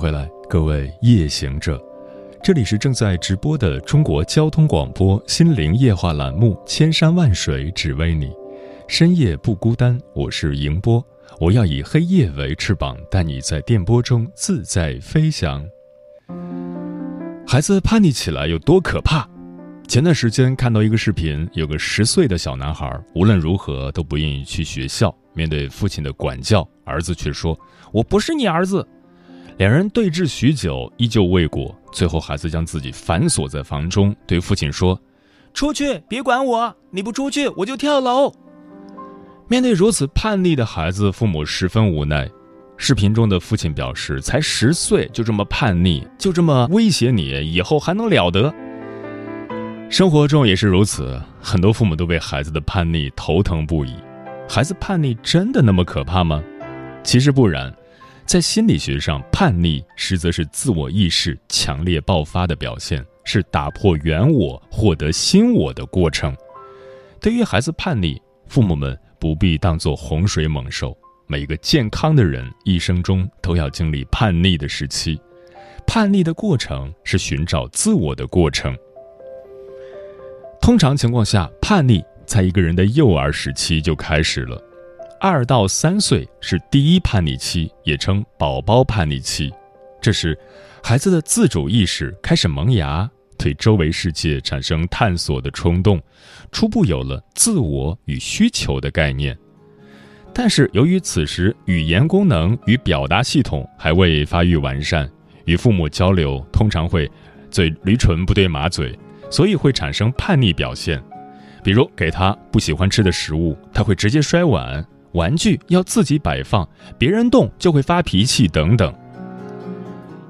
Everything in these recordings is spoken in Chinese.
回来，各位夜行者，这里是正在直播的中国交通广播心灵夜话栏目《千山万水只为你》，深夜不孤单，我是迎波，我要以黑夜为翅膀，带你在电波中自在飞翔。孩子叛逆起来有多可怕？前段时间看到一个视频，有个十岁的小男孩，无论如何都不愿意去学校，面对父亲的管教，儿子却说：“我不是你儿子。”两人对峙许久，依旧未果。最后，孩子将自己反锁在房中，对父亲说：“出去，别管我！你不出去，我就跳楼。”面对如此叛逆的孩子，父母十分无奈。视频中的父亲表示：“才十岁就这么叛逆，就这么威胁你，以后还能了得？”生活中也是如此，很多父母都为孩子的叛逆头疼不已。孩子叛逆真的那么可怕吗？其实不然。在心理学上，叛逆实则是自我意识强烈爆发的表现，是打破原我、获得新我的过程。对于孩子叛逆，父母们不必当作洪水猛兽。每个健康的人一生中都要经历叛逆的时期，叛逆的过程是寻找自我的过程。通常情况下，叛逆在一个人的幼儿时期就开始了。二到三岁是第一叛逆期，也称宝宝叛逆期。这时，孩子的自主意识开始萌芽，对周围世界产生探索的冲动，初步有了自我与需求的概念。但是，由于此时语言功能与表达系统还未发育完善，与父母交流通常会嘴驴唇不对马嘴，所以会产生叛逆表现。比如，给他不喜欢吃的食物，他会直接摔碗。玩具要自己摆放，别人动就会发脾气等等。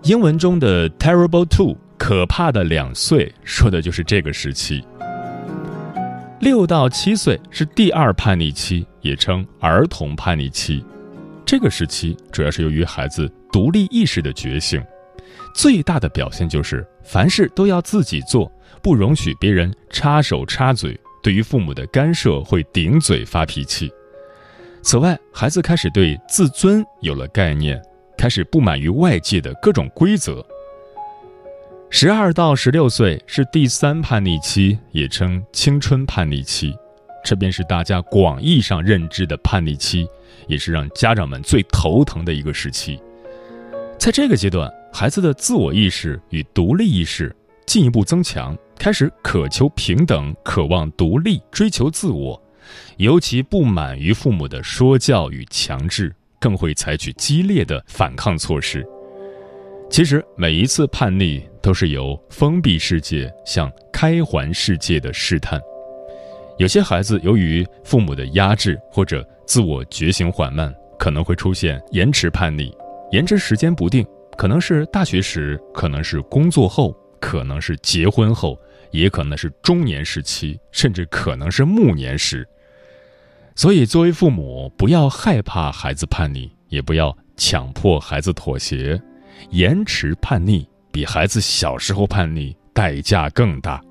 英文中的 “terrible two” 可怕的两岁，说的就是这个时期。六到七岁是第二叛逆期，也称儿童叛逆期。这个时期主要是由于孩子独立意识的觉醒，最大的表现就是凡事都要自己做，不容许别人插手插嘴，对于父母的干涉会顶嘴发脾气。此外，孩子开始对自尊有了概念，开始不满于外界的各种规则。十二到十六岁是第三叛逆期，也称青春叛逆期，这便是大家广义上认知的叛逆期，也是让家长们最头疼的一个时期。在这个阶段，孩子的自我意识与独立意识进一步增强，开始渴求平等，渴望独立，追求自我。尤其不满于父母的说教与强制，更会采取激烈的反抗措施。其实每一次叛逆都是由封闭世界向开环世界的试探。有些孩子由于父母的压制或者自我觉醒缓慢，可能会出现延迟叛逆，延迟时间不定，可能是大学时，可能是工作后，可能是结婚后，也可能是中年时期，甚至可能是暮年时。所以，作为父母，不要害怕孩子叛逆，也不要强迫孩子妥协。延迟叛逆比孩子小时候叛逆代价更大。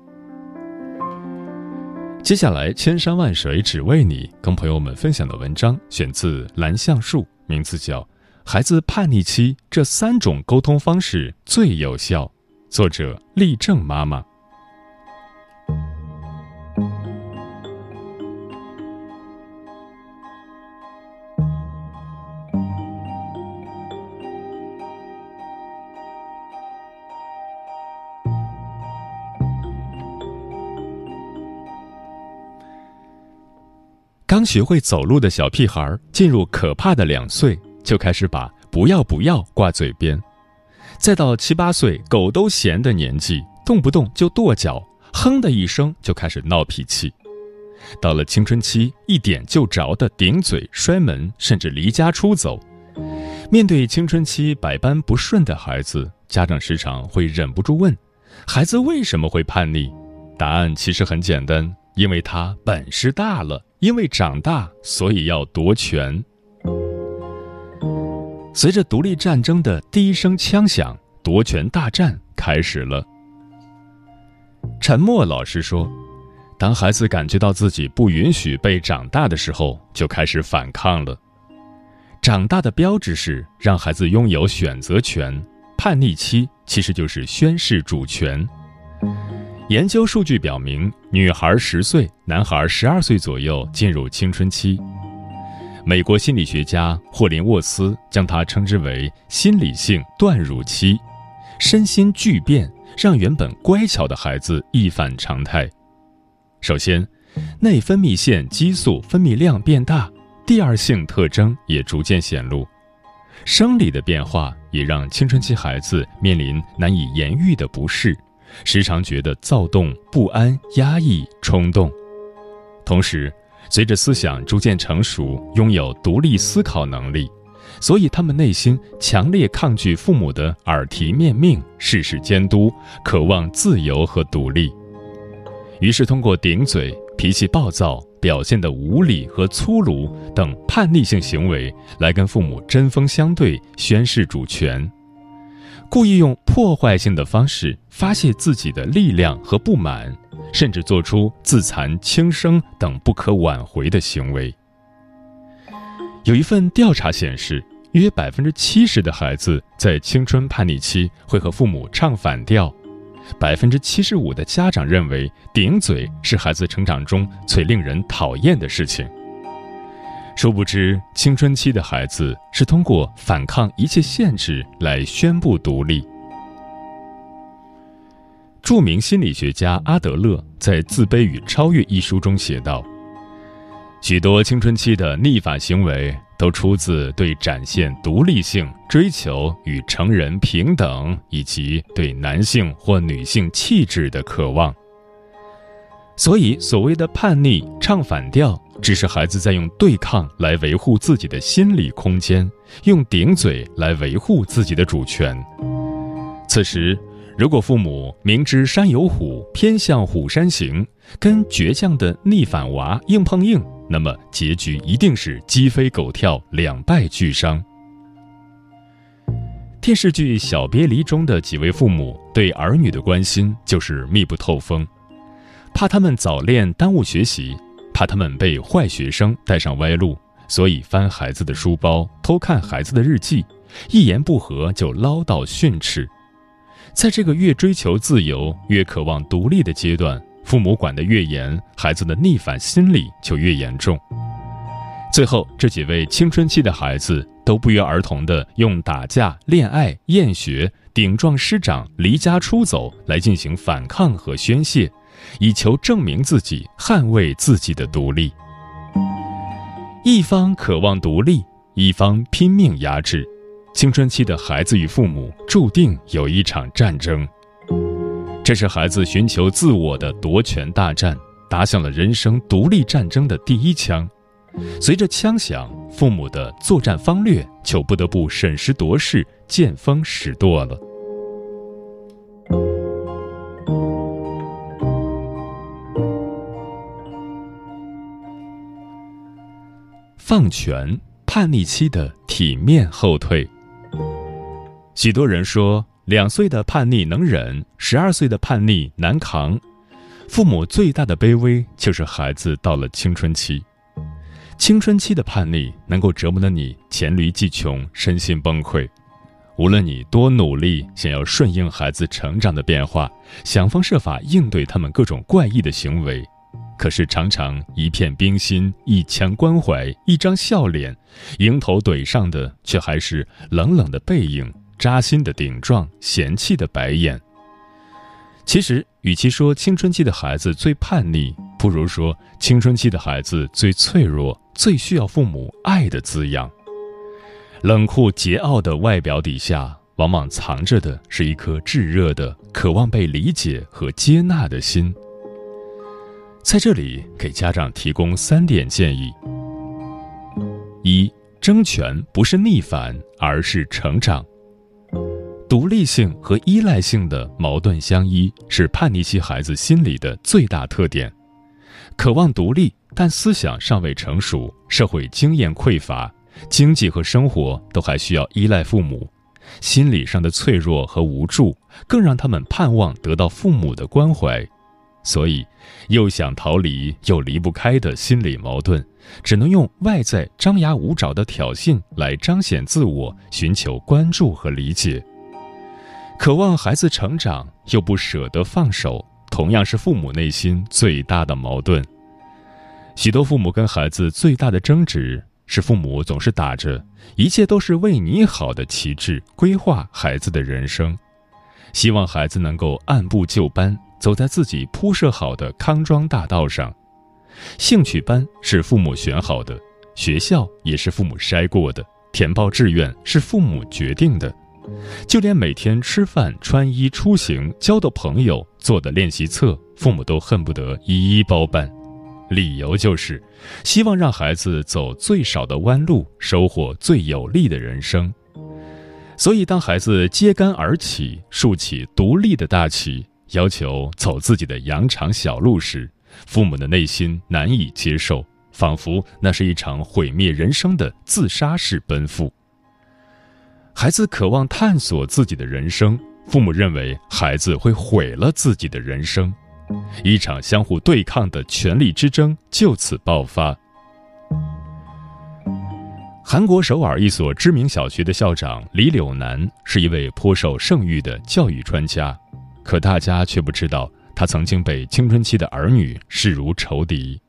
接下来，千山万水只为你，跟朋友们分享的文章选自蓝橡树，名字叫《孩子叛逆期这三种沟通方式最有效》，作者立正妈妈。刚学会走路的小屁孩进入可怕的两岁，就开始把“不要不要”挂嘴边；再到七八岁狗都嫌的年纪，动不动就跺脚，哼的一声就开始闹脾气；到了青春期，一点就着的顶嘴、摔门，甚至离家出走。面对青春期百般不顺的孩子，家长时常会忍不住问：孩子为什么会叛逆？答案其实很简单，因为他本事大了，因为长大，所以要夺权。随着独立战争的第一声枪响，夺权大战开始了。沉默老师说：“当孩子感觉到自己不允许被长大的时候，就开始反抗了。”长大的标志是让孩子拥有选择权，叛逆期其实就是宣示主权。研究数据表明，女孩十岁，男孩十二岁左右进入青春期。美国心理学家霍林沃斯将它称之为“心理性断乳期”，身心巨变让原本乖巧的孩子一反常态。首先，内分泌腺激素分泌量变大。第二性特征也逐渐显露，生理的变化也让青春期孩子面临难以言喻的不适，时常觉得躁动不安、压抑、冲动。同时，随着思想逐渐成熟，拥有独立思考能力，所以他们内心强烈抗拒父母的耳提面命、事事监督，渴望自由和独立。于是，通过顶嘴、脾气暴躁。表现的无理和粗鲁等叛逆性行为，来跟父母针锋相对，宣示主权；故意用破坏性的方式发泄自己的力量和不满，甚至做出自残、轻生等不可挽回的行为。有一份调查显示，约百分之七十的孩子在青春叛逆期会和父母唱反调。百分之七十五的家长认为，顶嘴是孩子成长中最令人讨厌的事情。殊不知，青春期的孩子是通过反抗一切限制来宣布独立。著名心理学家阿德勒在《自卑与超越》一书中写道：“许多青春期的逆反行为。”都出自对展现独立性、追求与成人平等，以及对男性或女性气质的渴望。所以，所谓的叛逆、唱反调，只是孩子在用对抗来维护自己的心理空间，用顶嘴来维护自己的主权。此时，如果父母明知山有虎，偏向虎山行，跟倔强的逆反娃硬碰硬。那么结局一定是鸡飞狗跳，两败俱伤。电视剧《小别离》中的几位父母对儿女的关心就是密不透风，怕他们早恋耽误学习，怕他们被坏学生带上歪路，所以翻孩子的书包，偷看孩子的日记，一言不合就唠叨训斥。在这个越追求自由、越渴望独立的阶段。父母管得越严，孩子的逆反心理就越严重。最后，这几位青春期的孩子都不约而同地用打架、恋爱、厌学、顶撞师长、离家出走来进行反抗和宣泄，以求证明自己、捍卫自己的独立。一方渴望独立，一方拼命压制，青春期的孩子与父母注定有一场战争。这是孩子寻求自我的夺权大战，打响了人生独立战争的第一枪。随着枪响，父母的作战方略就不得不审时度势、见风使舵了。放权，叛逆期的体面后退。许多人说。两岁的叛逆能忍，十二岁的叛逆难扛。父母最大的卑微就是孩子到了青春期，青春期的叛逆能够折磨得你黔驴技穷，身心崩溃。无论你多努力，想要顺应孩子成长的变化，想方设法应对他们各种怪异的行为，可是常常一片冰心，一腔关怀，一张笑脸，迎头怼上的却还是冷冷的背影。扎心的顶撞，嫌弃的白眼。其实，与其说青春期的孩子最叛逆，不如说青春期的孩子最脆弱，最需要父母爱的滋养。冷酷桀骜的外表底下，往往藏着的是一颗炙热的、渴望被理解和接纳的心。在这里，给家长提供三点建议：一、争权不是逆反，而是成长。独立性和依赖性的矛盾相依，是叛逆期孩子心理的最大特点。渴望独立，但思想尚未成熟，社会经验匮乏，经济和生活都还需要依赖父母，心理上的脆弱和无助，更让他们盼望得到父母的关怀。所以，又想逃离又离不开的心理矛盾，只能用外在张牙舞爪的挑衅来彰显自我，寻求关注和理解。渴望孩子成长，又不舍得放手，同样是父母内心最大的矛盾。许多父母跟孩子最大的争执是，父母总是打着“一切都是为你好”的旗帜规划孩子的人生，希望孩子能够按部就班走在自己铺设好的康庄大道上。兴趣班是父母选好的，学校也是父母筛过的，填报志愿是父母决定的。就连每天吃饭、穿衣、出行、交的朋友、做的练习册，父母都恨不得一一包办，理由就是希望让孩子走最少的弯路，收获最有利的人生。所以，当孩子揭竿而起，竖起独立的大旗，要求走自己的羊肠小路时，父母的内心难以接受，仿佛那是一场毁灭人生的自杀式奔赴。孩子渴望探索自己的人生，父母认为孩子会毁了自己的人生，一场相互对抗的权力之争就此爆发。韩国首尔一所知名小学的校长李柳南是一位颇受盛誉的教育专家，可大家却不知道他曾经被青春期的儿女视如仇敌。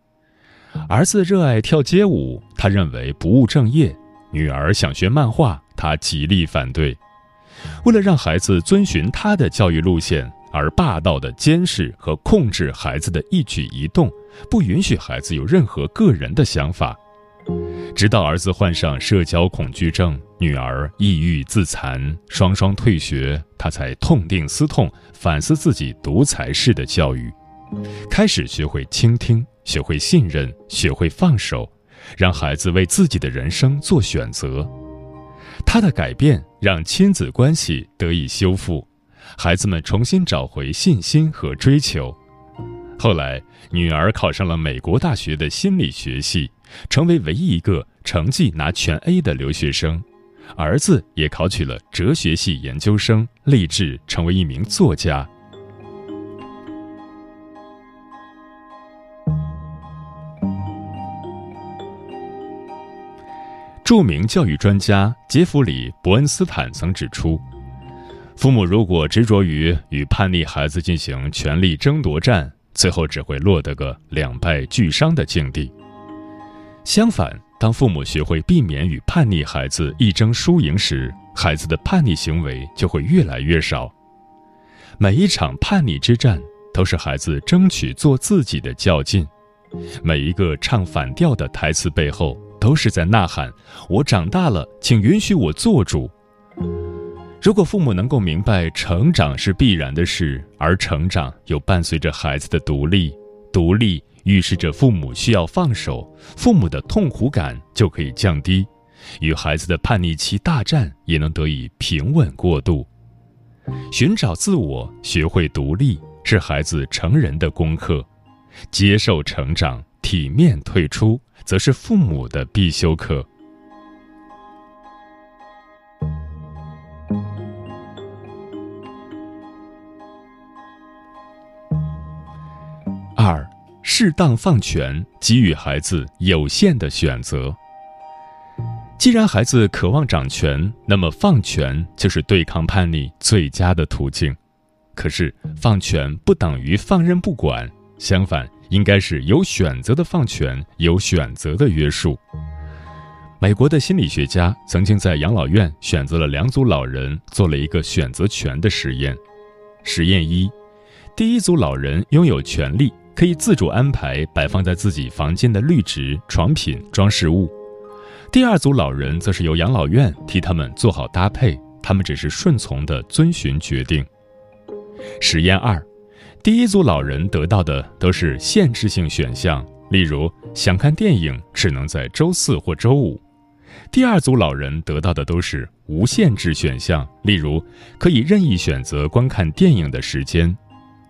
儿子热爱跳街舞，他认为不务正业；女儿想学漫画。他极力反对，为了让孩子遵循他的教育路线，而霸道的监视和控制孩子的一举一动，不允许孩子有任何个人的想法。直到儿子患上社交恐惧症，女儿抑郁自残，双双退学，他才痛定思痛，反思自己独裁式的教育，开始学会倾听，学会信任，学会放手，让孩子为自己的人生做选择。他的改变让亲子关系得以修复，孩子们重新找回信心和追求。后来，女儿考上了美国大学的心理学系，成为唯一一个成绩拿全 A 的留学生；儿子也考取了哲学系研究生，立志成为一名作家。著名教育专家杰弗里·伯恩斯坦曾指出，父母如果执着于与叛逆孩子进行权力争夺战，最后只会落得个两败俱伤的境地。相反，当父母学会避免与叛逆孩子一争输赢时，孩子的叛逆行为就会越来越少。每一场叛逆之战，都是孩子争取做自己的较劲。每一个唱反调的台词背后。都是在呐喊：“我长大了，请允许我做主。”如果父母能够明白成长是必然的事，而成长又伴随着孩子的独立，独立预示着父母需要放手，父母的痛苦感就可以降低，与孩子的叛逆期大战也能得以平稳过渡。寻找自我，学会独立，是孩子成人的功课；接受成长，体面退出。则是父母的必修课。适当放权，给予孩子有限的选择。既然孩子渴望掌权，那么放权就是对抗叛逆最佳的途径。可是，放权不等于放任不管，相反。应该是有选择的放权，有选择的约束。美国的心理学家曾经在养老院选择了两组老人，做了一个选择权的实验。实验一，第一组老人拥有权利，可以自主安排摆放在自己房间的绿植、床品、装饰物；第二组老人则是由养老院替他们做好搭配，他们只是顺从的遵循决定。实验二。第一组老人得到的都是限制性选项，例如想看电影只能在周四或周五；第二组老人得到的都是无限制选项，例如可以任意选择观看电影的时间。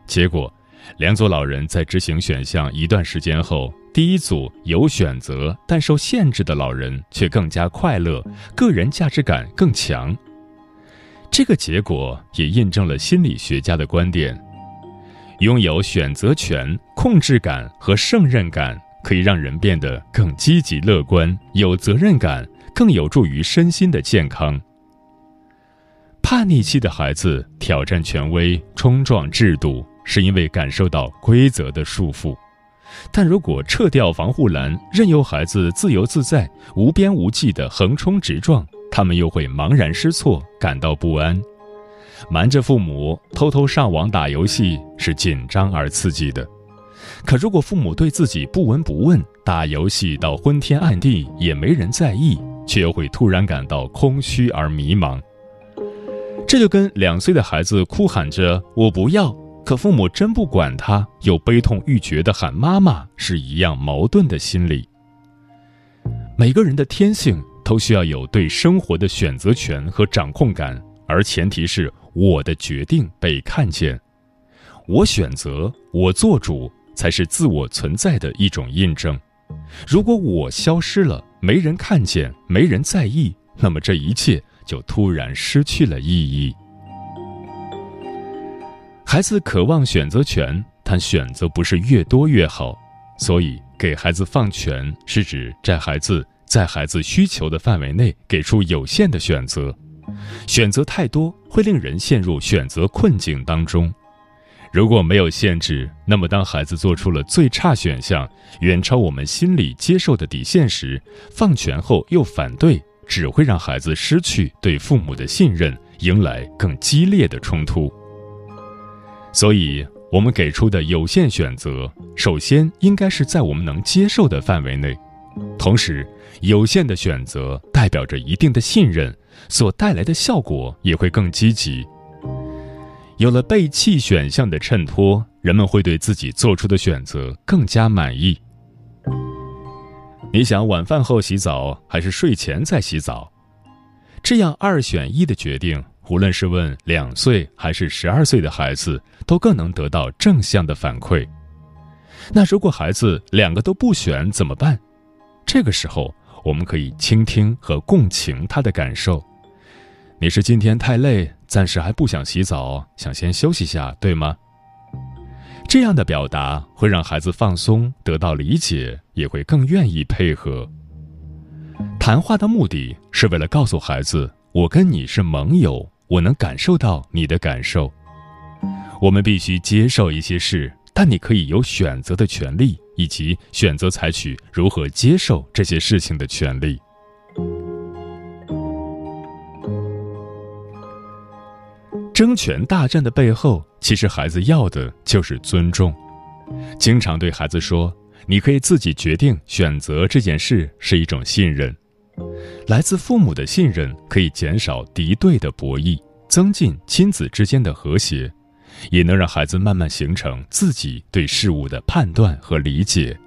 结果，两组老人在执行选项一段时间后，第一组有选择但受限制的老人却更加快乐，个人价值感更强。这个结果也印证了心理学家的观点：拥有选择权、控制感和胜任感，可以让人变得更积极乐观、有责任感。更有助于身心的健康。叛逆期的孩子挑战权威、冲撞制度，是因为感受到规则的束缚；但如果撤掉防护栏，任由孩子自由自在、无边无际的横冲直撞，他们又会茫然失措，感到不安。瞒着父母偷偷上网打游戏是紧张而刺激的，可如果父母对自己不闻不问，打游戏到昏天暗地也没人在意。却又会突然感到空虚而迷茫，这就跟两岁的孩子哭喊着“我不要”，可父母真不管他，又悲痛欲绝地喊“妈妈”是一样矛盾的心理。每个人的天性都需要有对生活的选择权和掌控感，而前提是我的决定被看见，我选择，我做主，才是自我存在的一种印证。如果我消失了，没人看见，没人在意，那么这一切就突然失去了意义。孩子渴望选择权，但选择不是越多越好，所以给孩子放权是指在孩子在孩子需求的范围内给出有限的选择，选择太多会令人陷入选择困境当中。如果没有限制，那么当孩子做出了最差选项，远超我们心里接受的底线时，放权后又反对，只会让孩子失去对父母的信任，迎来更激烈的冲突。所以，我们给出的有限选择，首先应该是在我们能接受的范围内，同时，有限的选择代表着一定的信任，所带来的效果也会更积极。有了被弃选项的衬托，人们会对自己做出的选择更加满意。你想晚饭后洗澡还是睡前再洗澡？这样二选一的决定，无论是问两岁还是十二岁的孩子，都更能得到正向的反馈。那如果孩子两个都不选怎么办？这个时候，我们可以倾听和共情他的感受。你是今天太累？暂时还不想洗澡，想先休息下，对吗？这样的表达会让孩子放松，得到理解，也会更愿意配合。谈话的目的是为了告诉孩子，我跟你是盟友，我能感受到你的感受。我们必须接受一些事，但你可以有选择的权利，以及选择采取如何接受这些事情的权利。争权大战的背后，其实孩子要的就是尊重。经常对孩子说：“你可以自己决定选择这件事”，是一种信任。来自父母的信任可以减少敌对的博弈，增进亲子之间的和谐，也能让孩子慢慢形成自己对事物的判断和理解。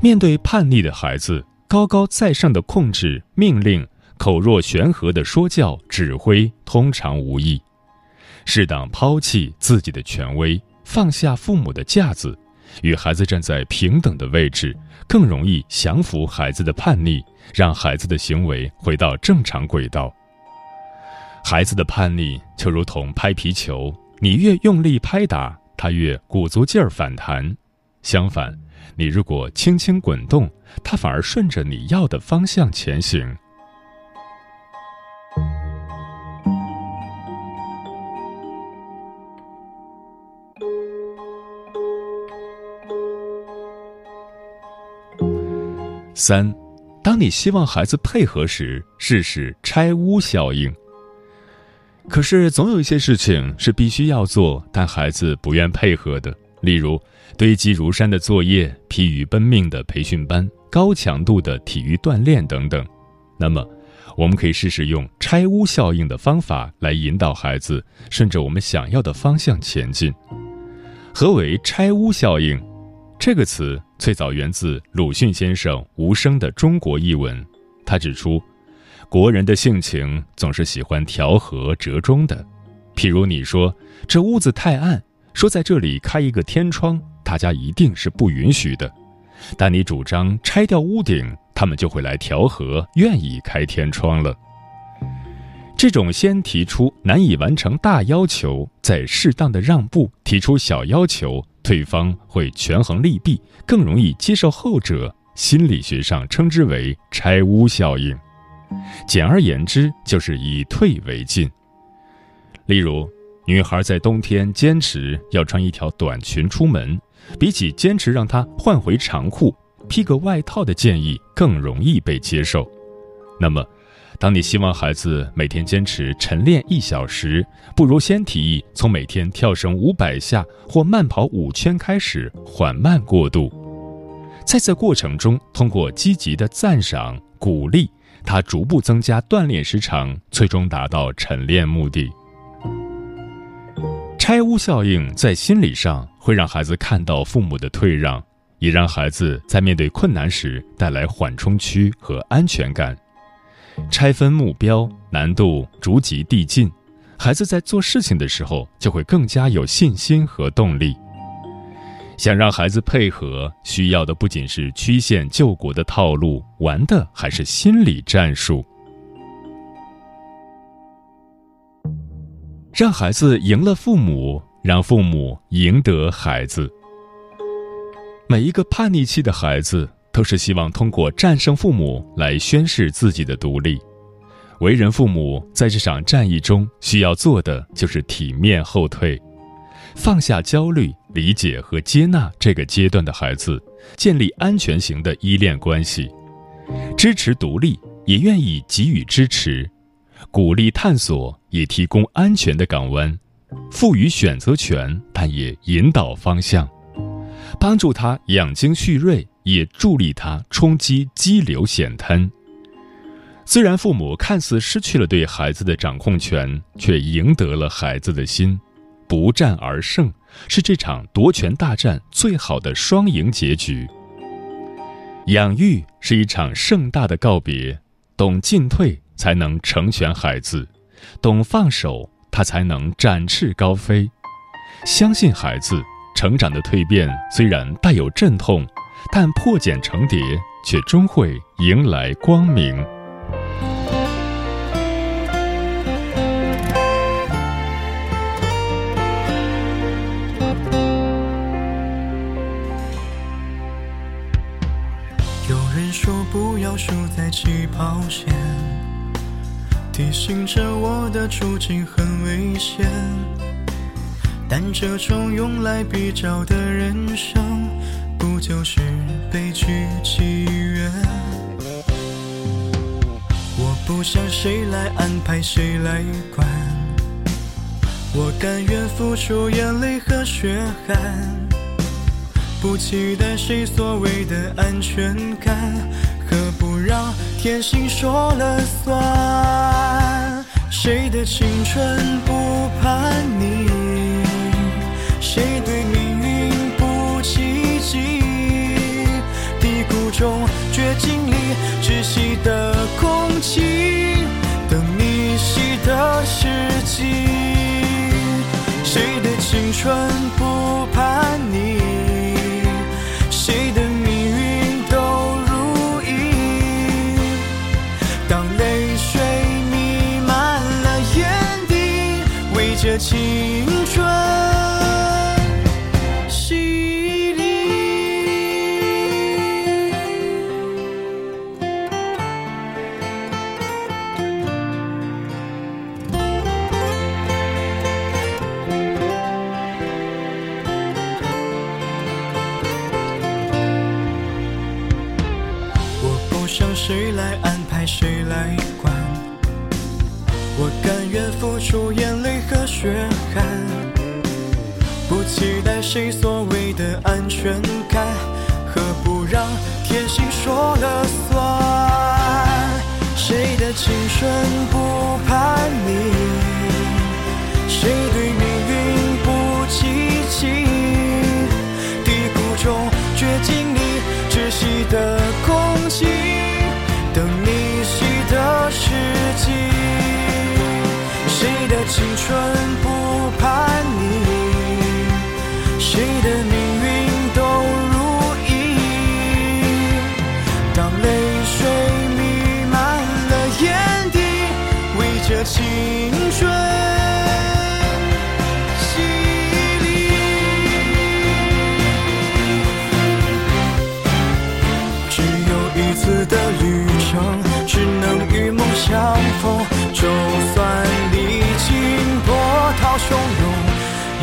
面对叛逆的孩子，高高在上的控制命令。口若悬河的说教指挥通常无益，适当抛弃自己的权威，放下父母的架子，与孩子站在平等的位置，更容易降服孩子的叛逆，让孩子的行为回到正常轨道。孩子的叛逆就如同拍皮球，你越用力拍打，他越鼓足劲儿反弹；相反，你如果轻轻滚动，他反而顺着你要的方向前行。三，当你希望孩子配合时，试试拆屋效应。可是，总有一些事情是必须要做，但孩子不愿配合的，例如堆积如山的作业、疲于奔命的培训班、高强度的体育锻炼等等。那么，我们可以试试用拆屋效应的方法来引导孩子顺着我们想要的方向前进。何为拆屋效应？这个词最早源自鲁迅先生无声的中国译文，他指出，国人的性情总是喜欢调和折中的。譬如你说这屋子太暗，说在这里开一个天窗，大家一定是不允许的。但你主张拆掉屋顶，他们就会来调和，愿意开天窗了。这种先提出难以完成大要求，再适当的让步，提出小要求，对方会权衡利弊，更容易接受后者。心理学上称之为“拆屋效应”。简而言之，就是以退为进。例如，女孩在冬天坚持要穿一条短裙出门，比起坚持让她换回长裤、披个外套的建议更容易被接受。那么，当你希望孩子每天坚持晨练一小时，不如先提议从每天跳绳五百下或慢跑五圈开始，缓慢过渡。在这过程中，通过积极的赞赏、鼓励，他逐步增加锻炼时长，最终达到晨练目的。拆屋效应在心理上会让孩子看到父母的退让，也让孩子在面对困难时带来缓冲区和安全感。拆分目标，难度逐级递进，孩子在做事情的时候就会更加有信心和动力。想让孩子配合，需要的不仅是曲线救国的套路，玩的还是心理战术。让孩子赢了父母，让父母赢得孩子。每一个叛逆期的孩子。都是希望通过战胜父母来宣示自己的独立。为人父母在这场战役中需要做的就是体面后退，放下焦虑，理解和接纳这个阶段的孩子，建立安全型的依恋关系，支持独立，也愿意给予支持，鼓励探索，也提供安全的港湾，赋予选择权，但也引导方向，帮助他养精蓄锐。也助力他冲击激流险滩。虽然父母看似失去了对孩子的掌控权，却赢得了孩子的心。不战而胜是这场夺权大战最好的双赢结局。养育是一场盛大的告别，懂进退才能成全孩子，懂放手他才能展翅高飞。相信孩子成长的蜕变虽然带有阵痛。但破茧成蝶，却终会迎来光明。有人说不要输在起跑线，提醒着我的处境很危险，但这种用来比较的人生。不就是悲剧起源？我不想谁来安排，谁来管。我甘愿付出眼泪和血汗，不期待谁所谓的安全感，何不让天性说了算？谁的青春不叛逆？中绝境里窒息的空气，等你习的时机。谁的青春不叛逆？谁所谓的安全感，何不让天性说了算？谁的青春不叛逆？谁对命运不积极？低谷中绝境里窒息的空气。等你。息的时机，谁的青春不相逢。就算历经波涛汹涌，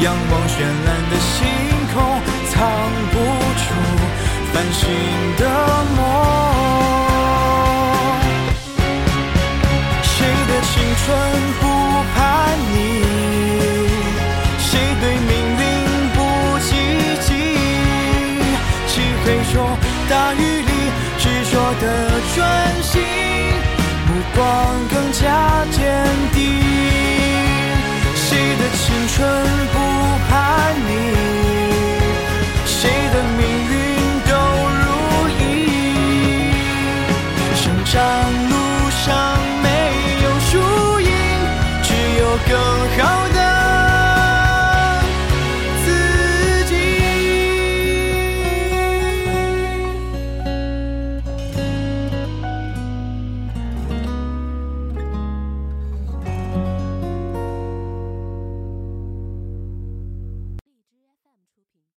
仰望绚烂的星空，藏不住繁星的梦。谁的青春不叛逆？谁对命运不积极？漆黑中，大雨里，执着的专心，目光更加坚定。谁的青春不